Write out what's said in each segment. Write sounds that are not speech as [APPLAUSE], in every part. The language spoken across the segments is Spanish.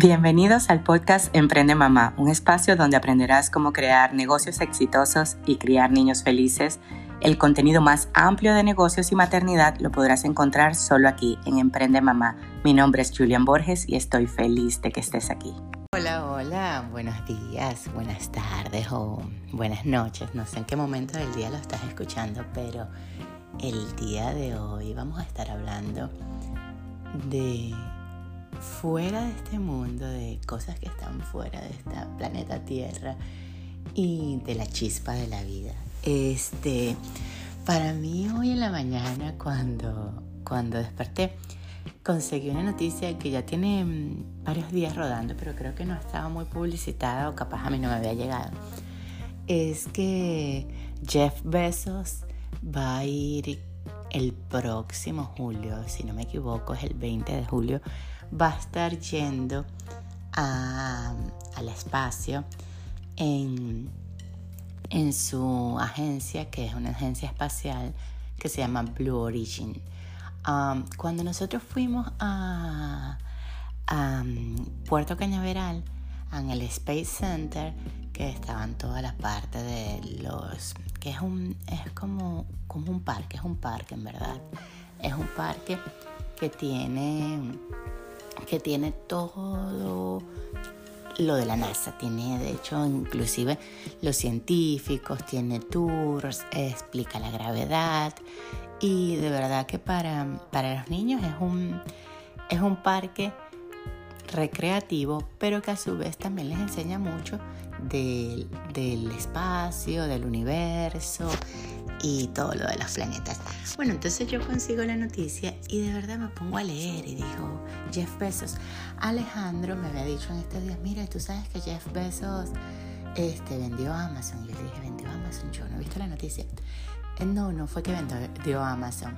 Bienvenidos al podcast Emprende Mamá, un espacio donde aprenderás cómo crear negocios exitosos y criar niños felices. El contenido más amplio de negocios y maternidad lo podrás encontrar solo aquí en Emprende Mamá. Mi nombre es Julian Borges y estoy feliz de que estés aquí. Hola, hola, buenos días, buenas tardes o buenas noches. No sé en qué momento del día lo estás escuchando, pero el día de hoy vamos a estar hablando de fuera de este mundo, de cosas que están fuera de este planeta Tierra y de la chispa de la vida. Este, para mí hoy en la mañana cuando, cuando desperté, conseguí una noticia que ya tiene mm, varios días rodando, pero creo que no estaba muy publicitada o capaz a mí no me había llegado. Es que Jeff Bezos va a ir el próximo julio, si no me equivoco, es el 20 de julio, va a estar yendo al espacio en, en su agencia, que es una agencia espacial que se llama Blue Origin. Cuando nosotros fuimos a, Puerto Cañaveral, en el Space Center, que estaban todas las partes de los que es un es como como un parque es un parque en verdad es un parque que tiene que tiene todo lo de la NASA. Tiene, de hecho, inclusive los científicos, tiene tours, explica la gravedad. Y de verdad que para, para los niños es un, es un parque recreativo, pero que a su vez también les enseña mucho del, del espacio, del universo y todo lo de los planetas. Bueno, entonces yo consigo la noticia y de verdad me pongo a leer y digo, Jeff Bezos, Alejandro me había dicho en estos días, mira, tú sabes que Jeff Bezos este, vendió Amazon. Y yo le dije, vendió Amazon, yo no he visto la noticia. Eh, no, no fue que vendió Amazon.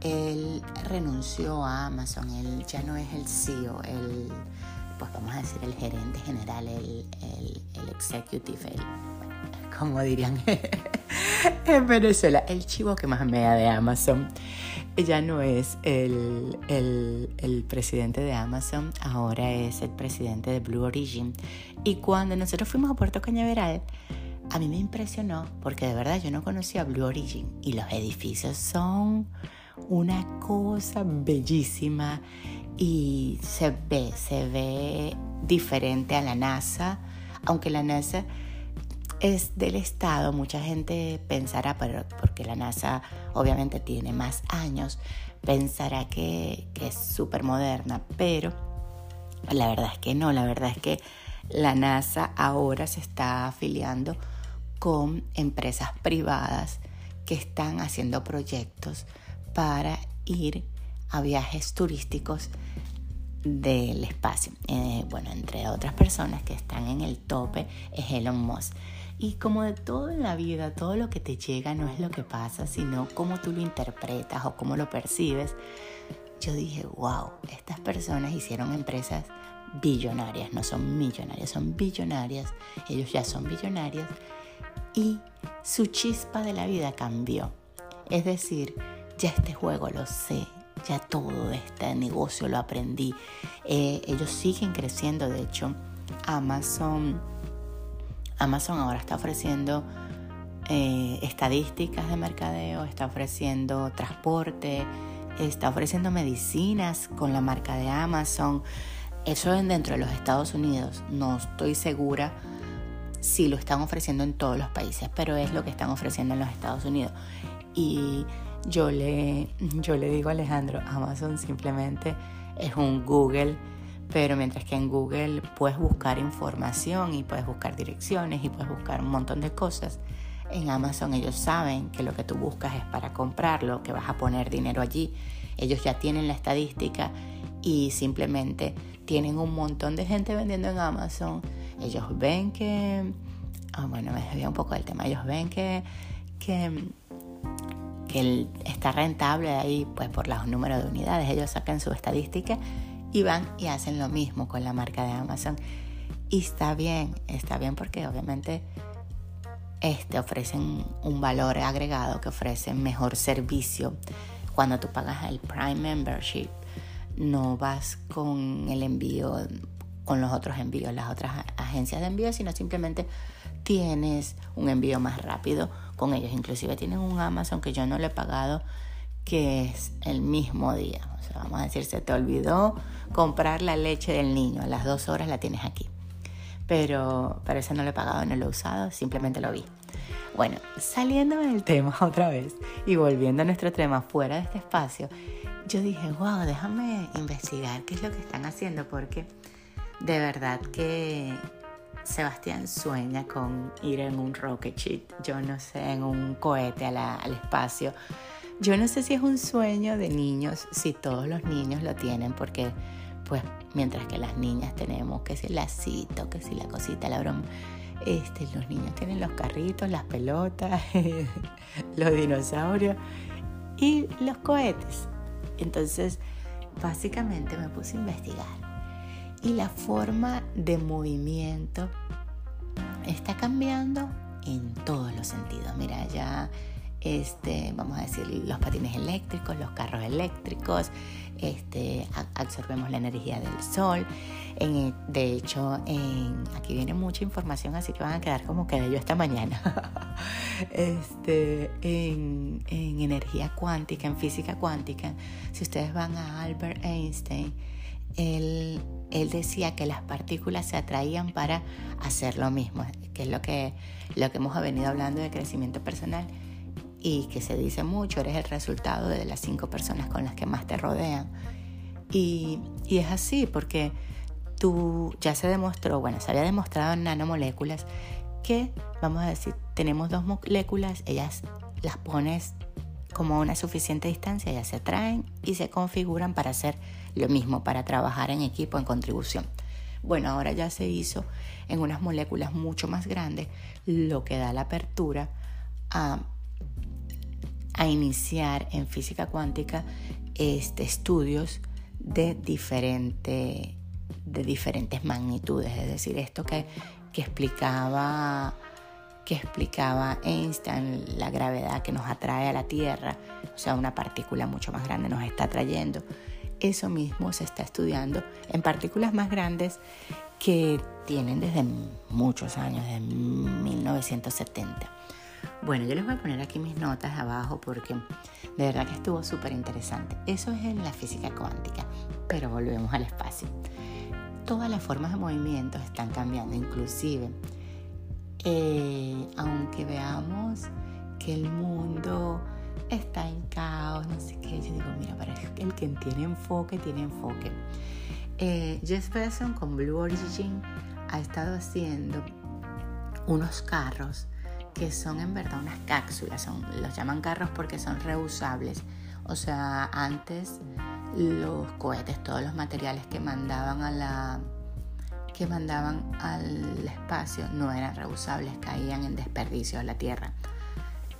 Él renunció a Amazon, él ya no es el CEO, el, pues vamos a decir el gerente general, el, el, el executive, el, como dirían [LAUGHS] en Venezuela, el chivo que más me da de Amazon. Ya no es el, el, presidente de Amazon, ahora es el presidente de Blue Origin. Y cuando nosotros fuimos a Puerto Cañaveral, a mí me impresionó porque de verdad yo no conocía Blue Origin y los edificios son una cosa bellísima y se ve, se ve diferente a la NASA, aunque la NASA es del Estado, mucha gente pensará, pero porque la NASA obviamente tiene más años, pensará que, es súper moderna, pero la verdad es que no, la verdad es que la NASA ahora se está afiliando con empresas privadas que están haciendo proyectos para ir a viajes turísticos del espacio. Eh, bueno, entre otras personas que están en el tope es Elon Musk. Y como de todo en la vida, todo lo que te llega no es lo que pasa, sino cómo tú lo interpretas o cómo lo percibes. Yo dije, wow, estas personas hicieron empresas billonarias, no son millonarias, son billonarias. Ellos ya son billonarios y su chispa de la vida cambió. Es decir, ya este juego lo sé, ya todo este negocio lo aprendí. Eh, ellos siguen creciendo, de hecho, Amazon Amazon ahora está ofreciendo eh, estadísticas de mercadeo, está ofreciendo transporte, está ofreciendo medicinas con la marca de Amazon. Eso es dentro de los Estados Unidos. No estoy segura si lo están ofreciendo en todos los países, pero es lo que están ofreciendo en los Estados Unidos. Y yo le, yo le digo a Alejandro, Amazon simplemente es un Google pero mientras que en Google puedes buscar información y puedes buscar direcciones y puedes buscar un montón de cosas, en Amazon ellos saben que lo que tú buscas es para comprarlo, que vas a poner dinero allí. Ellos ya tienen la estadística y simplemente tienen un montón de gente vendiendo en Amazon. Ellos ven que, ah, bueno, me desvía un poco del tema, ellos ven que, que, que está rentable ahí pues por los números de unidades. Ellos sacan su estadística y van y hacen lo mismo con la marca de Amazon. Y está bien, está bien porque obviamente este, ofrecen un valor agregado, que ofrecen mejor servicio. Cuando tú pagas el Prime Membership, no vas con el envío con los otros envíos, las otras agencias de envío, sino simplemente tienes un envío más rápido con ellos. Inclusive tienen un Amazon que yo no le he pagado, que es el mismo día. O sea, vamos a decir, se te olvidó comprar la leche del niño, a las dos horas la tienes aquí. Pero para eso no lo he pagado, no lo he usado, simplemente lo vi. Bueno, saliendo del tema [LAUGHS] otra vez y volviendo a nuestro tema fuera de este espacio, yo dije, wow, déjame investigar qué es lo que están haciendo porque de verdad que Sebastián sueña con ir en un rocket ship, yo no sé, en un cohete al espacio. Yo no sé si es un sueño de niños, si todos los niños lo tienen, porque pues mientras que las niñas tenemos que si el lacito, que si la cosita, la broma, este, los niños tienen los carritos, las pelotas, [LAUGHS] los dinosaurios y los cohetes. Entonces, básicamente me puse a investigar y la forma de movimiento está cambiando en todos los sentidos. Mira, ya este, vamos a decir, los patines eléctricos, los carros eléctricos, este, absorbemos la energía del sol. De hecho, aquí viene mucha información, así que van a quedar como quedé yo esta mañana. [LAUGHS] este, en, en energía cuántica, en física cuántica, si ustedes van a Albert Einstein, él, él, decía que las partículas se atraían para hacer lo mismo, que es lo que, lo que hemos venido hablando de crecimiento personal y que se dice mucho, eres el resultado de las cinco personas con las que más te rodean. Y, y es así, porque tú ya se demostró, bueno, se había demostrado en nanomoléculas que, vamos a decir, tenemos dos moléculas, ellas las pones como a una suficiente distancia, ellas se atraen y se configuran para hacer lo mismo, para trabajar en equipo, en contribución. Bueno, ahora ya se hizo en unas moléculas mucho más grandes, lo que da la apertura a, a iniciar en física cuántica este, estudios de, diferente, de diferentes magnitudes, es decir, esto que, que explicaba que explicaba Einstein, la gravedad que nos atrae a la Tierra, o sea, una partícula mucho más grande nos está atrayendo. Eso mismo se está estudiando en partículas más grandes que tienen desde muchos años, desde 1970. Bueno, yo les voy a poner aquí mis notas abajo porque de verdad que estuvo súper interesante. Eso es en la física cuántica, pero volvemos al espacio. Todas las formas de movimiento están cambiando, inclusive eh, aunque veamos que el mundo está en caos, no sé qué, yo digo, mira, para el que tiene enfoque, tiene enfoque. Eh, Jeff con Blue Origin ha estado haciendo unos carros que son en verdad unas cápsulas, los llaman carros porque son reusables. O sea, antes los cohetes, todos los materiales que mandaban a la que mandaban al espacio no eran reusables, caían en desperdicio a la Tierra.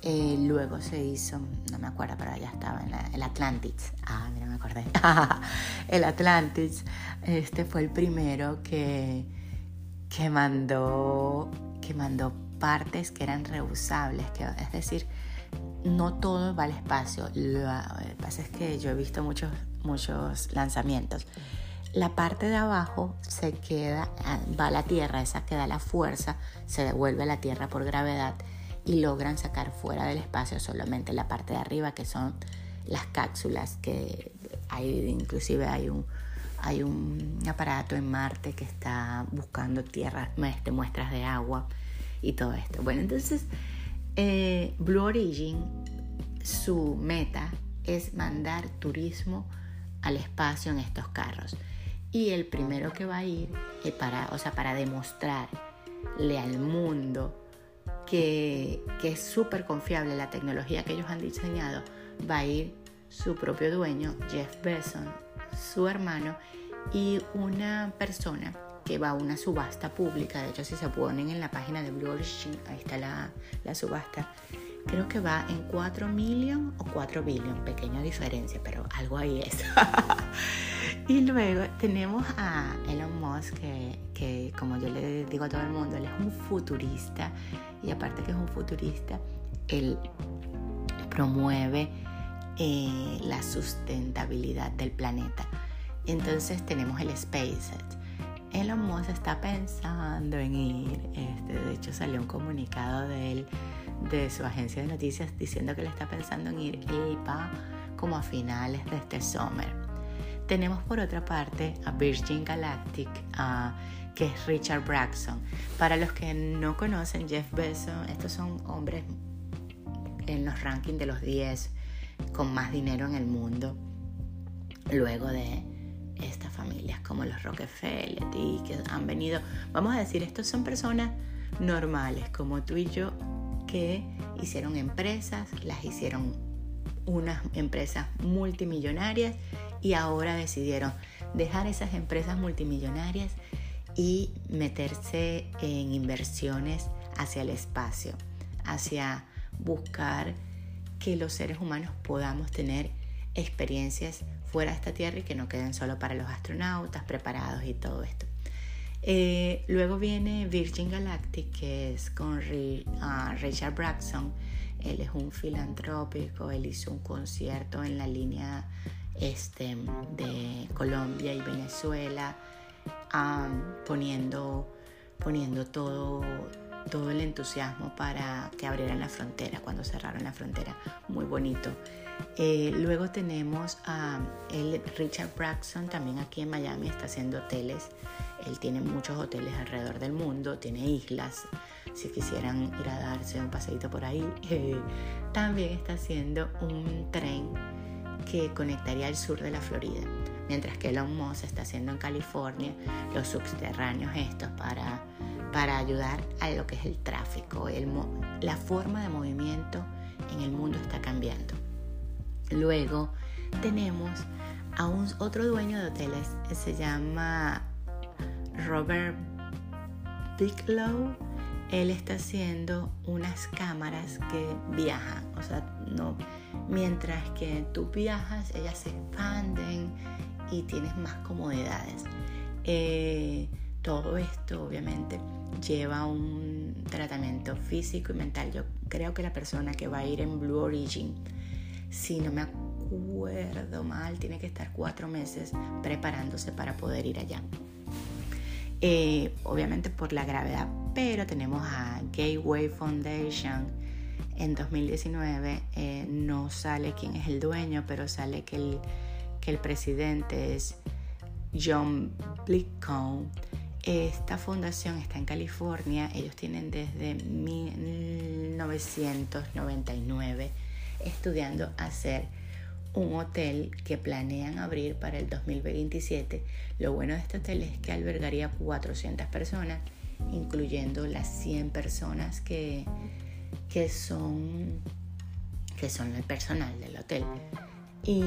Eh, luego se hizo, no me acuerdo, pero ya estaba el Atlantis. Ah, mira, me acordé. [LAUGHS] el Atlantis este fue el primero que, que, mandó, que mandó partes que eran reusables, que, es decir, no todo va al espacio. Lo, que pasa es que yo he visto muchos, muchos lanzamientos la parte de abajo se queda, ah, va a la tierra, esa que da la fuerza, se devuelve a la tierra por gravedad y logran sacar fuera del espacio solamente la parte de arriba que son las cápsulas que hay inclusive hay un hay un aparato en Marte que está buscando tierras muestras de agua y todo esto. Bueno entonces eh, Blue Origin su meta es mandar turismo al espacio en estos carros. Y el primero que va a ir eh, para, o sea, para demostrarle al mundo que, que es súper confiable la tecnología que ellos han diseñado, va a ir su propio dueño, Jeff Bezos, su hermano y una persona que va a una subasta pública. De hecho, si se ponen en la página de Blue Origin, ahí está la, la subasta. Creo que va en 4 million o 4 billion, pequeña diferencia, pero algo ahí es. [LAUGHS] Y luego tenemos a Elon Musk, que, como yo le digo a todo el mundo, él es un futurista y aparte que es un futurista, él promueve eh, la sustentabilidad del planeta. Entonces tenemos el SpaceX. Elon Musk está pensando en ir. Este, de hecho, salió un comunicado de él, de su agencia de noticias, diciendo que él está pensando en ir y va como a finales de este summer. Tenemos por otra parte a Virgin Galactic, que es Richard Braxton. Para los que no conocen, Jeff Bezos, estos son hombres en los rankings de los 10 con más dinero en el mundo. Luego de estas familias como los Rockefeller y que han venido, vamos a decir, estos son personas normales como tú y yo que hicieron empresas, las hicieron unas empresas multimillonarias y ahora decidieron dejar esas empresas multimillonarias y meterse en inversiones hacia el espacio, hacia buscar que los seres humanos podamos tener experiencias fuera de esta Tierra y que no queden solo para los astronautas preparados y todo esto. Eh, luego viene Virgin Galactic, que es con ah, Richard Braxton. Él es un filantrópico, él hizo un concierto en la línea este, de Colombia y Venezuela, poniendo, poniendo todo, todo el entusiasmo para que abrieran la frontera, cuando cerraron la frontera. Muy bonito. Eh, luego tenemos a el Richard Braxton, también aquí en Miami está haciendo hoteles. Él tiene muchos hoteles alrededor del mundo, tiene islas. Si quisieran ir a darse un paseito por ahí, eh, [LAUGHS] también está haciendo un tren que conectaría al sur de la Florida. Mientras que Elon Musk está haciendo en California los subterráneos estos para, para ayudar a lo que es el tráfico. La forma de movimiento en el mundo está cambiando. Luego tenemos a un otro dueño de hoteles, se llama Robert Bigelow. Él está haciendo unas cámaras que viajan, o sea, no, mientras que tú viajas, ellas se expanden y tienes más comodidades. Eh, todo esto obviamente lleva un tratamiento físico y mental. Yo creo que la persona que va a ir en Blue Origin si no me acuerdo mal, tiene que estar cuatro meses preparándose para poder ir allá. Eh, obviamente por la gravedad, pero tenemos a Gateway Foundation. En 2019 eh, no sale quién es el dueño, pero sale que el, que el presidente es John Blicko. Esta fundación está en California, ellos tienen desde 1999 estudiando hacer un hotel que planean abrir para el 2027. Lo bueno de este hotel es que albergaría 400 personas, incluyendo las 100 personas que, que, son, que son el personal del hotel. Y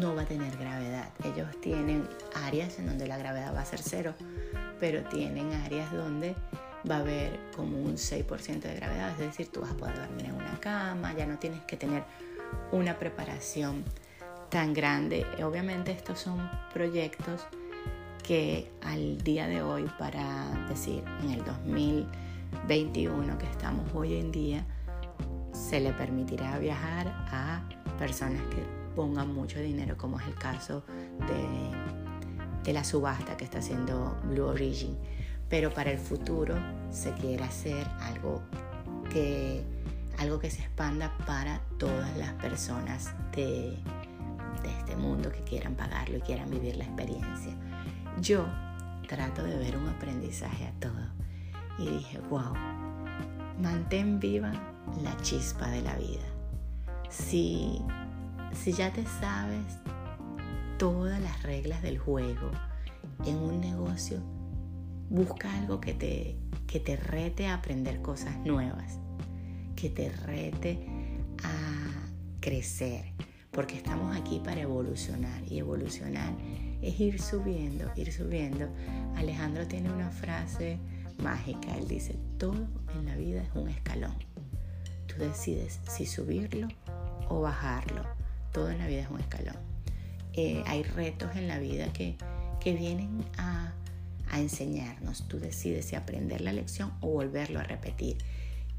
no va a tener gravedad. Ellos tienen áreas en donde la gravedad va a ser cero, pero tienen áreas donde va a haber como un 6% de gravedad, es decir, tú vas a poder dormir en una cama, ya no tienes que tener una preparación tan grande. Obviamente estos son proyectos que al día de hoy, para decir, en el 2021 que estamos hoy en día, se le permitirá viajar a personas que pongan mucho dinero, como es el caso de, la subasta que está haciendo Blue Origin pero para el futuro se quiere hacer algo que, algo que se expanda para todas las personas de, de este mundo que quieran pagarlo y quieran vivir la experiencia. Yo trato de ver un aprendizaje a todo y dije, wow, mantén viva la chispa de la vida. Si, si ya te sabes todas las reglas del juego en un negocio, Busca algo que te, que te rete a aprender cosas nuevas, que te rete a crecer, porque estamos aquí para evolucionar y evolucionar es ir subiendo, ir subiendo. Alejandro tiene una frase mágica, él dice, todo en la vida es un escalón. Tú decides si subirlo o bajarlo. Todo en la vida es un escalón. Hay retos en la vida que, que vienen a a enseñarnos. Tú decides si aprender la lección o volverlo a repetir.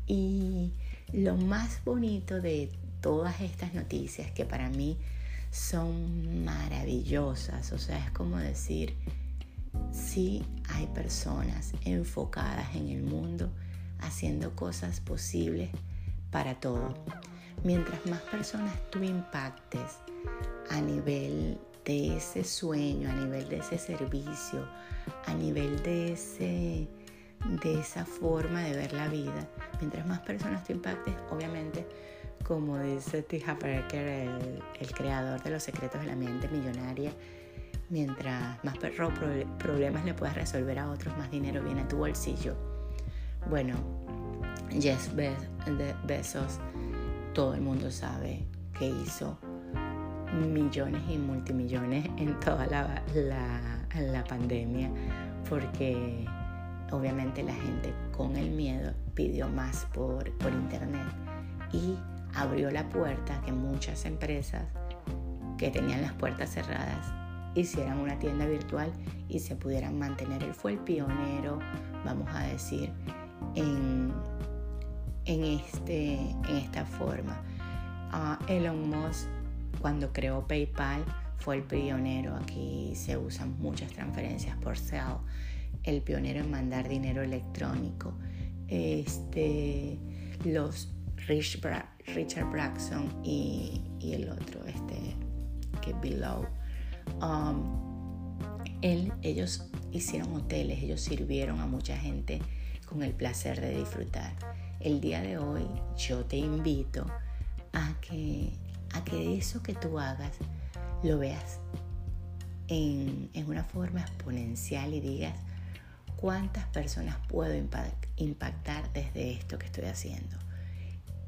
Y lo más bonito de todas estas noticias que para mí son maravillosas, o sea, es como decir, sí hay personas enfocadas en el mundo haciendo cosas posibles para todo. Mientras más personas tú impactes a nivel de ese sueño, a nivel de ese servicio, a nivel de, ese, de esa forma de ver la vida, mientras más personas tú impactes, obviamente, como dice T. Parker, el, el creador de los secretos de la mente millonaria, mientras más problemas le puedas resolver a otros, más dinero viene a tu bolsillo. Bueno, Jeff Bezos, todo el mundo sabe que hizo millones y multimillones en toda la, la, pandemia, porque obviamente la gente con el miedo pidió más por, por internet y abrió la puerta que muchas empresas que tenían las puertas cerradas hicieran una tienda virtual y se pudieran mantener. Él fue el pionero, vamos a decir, en, en, este, en esta forma. Uh, Elon Musk, cuando creó PayPal, fue el pionero. Aquí se usan muchas transferencias por Cell. El pionero en mandar dinero electrónico. Este, los Richard Braxton y, y, el otro, este, que Below Um, él, ellos hicieron hoteles, ellos sirvieron a mucha gente con el placer de disfrutar. El día de hoy yo te invito a que, a que eso que tú hagas lo veas en, en una forma exponencial y digas cuántas personas puedo impactar desde esto que estoy haciendo.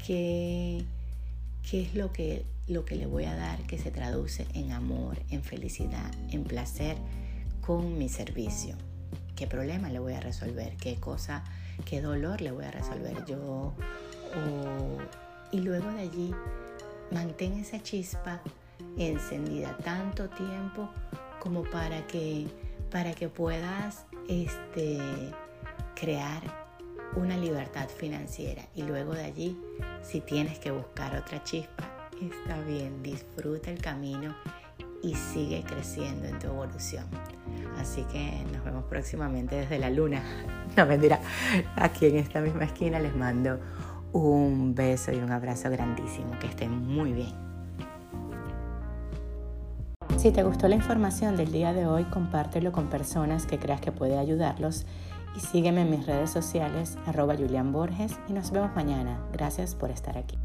¿Qué, qué es lo que lo que le voy a dar que se traduce en amor, en felicidad, en placer con mi servicio. ¿Qué problema le voy a resolver? ¿Qué cosa, qué dolor le voy a resolver yo? y luego de allí, mantén esa chispa encendida tanto tiempo como para que, para que puedas este, crear una libertad financiera. Y luego de allí, si tienes que buscar otra chispa, está bien, disfruta el camino y sigue creciendo en tu evolución. Así que nos vemos próximamente desde la luna. [LAUGHS] No mentira, aquí en esta misma esquina les mando un beso y un abrazo grandísimo. Que estén muy bien. Si te gustó la información del día de hoy, compártelo con personas que creas que puede ayudarlos y sígueme en mis redes sociales arroba Julian Borges y nos vemos mañana. Gracias por estar aquí.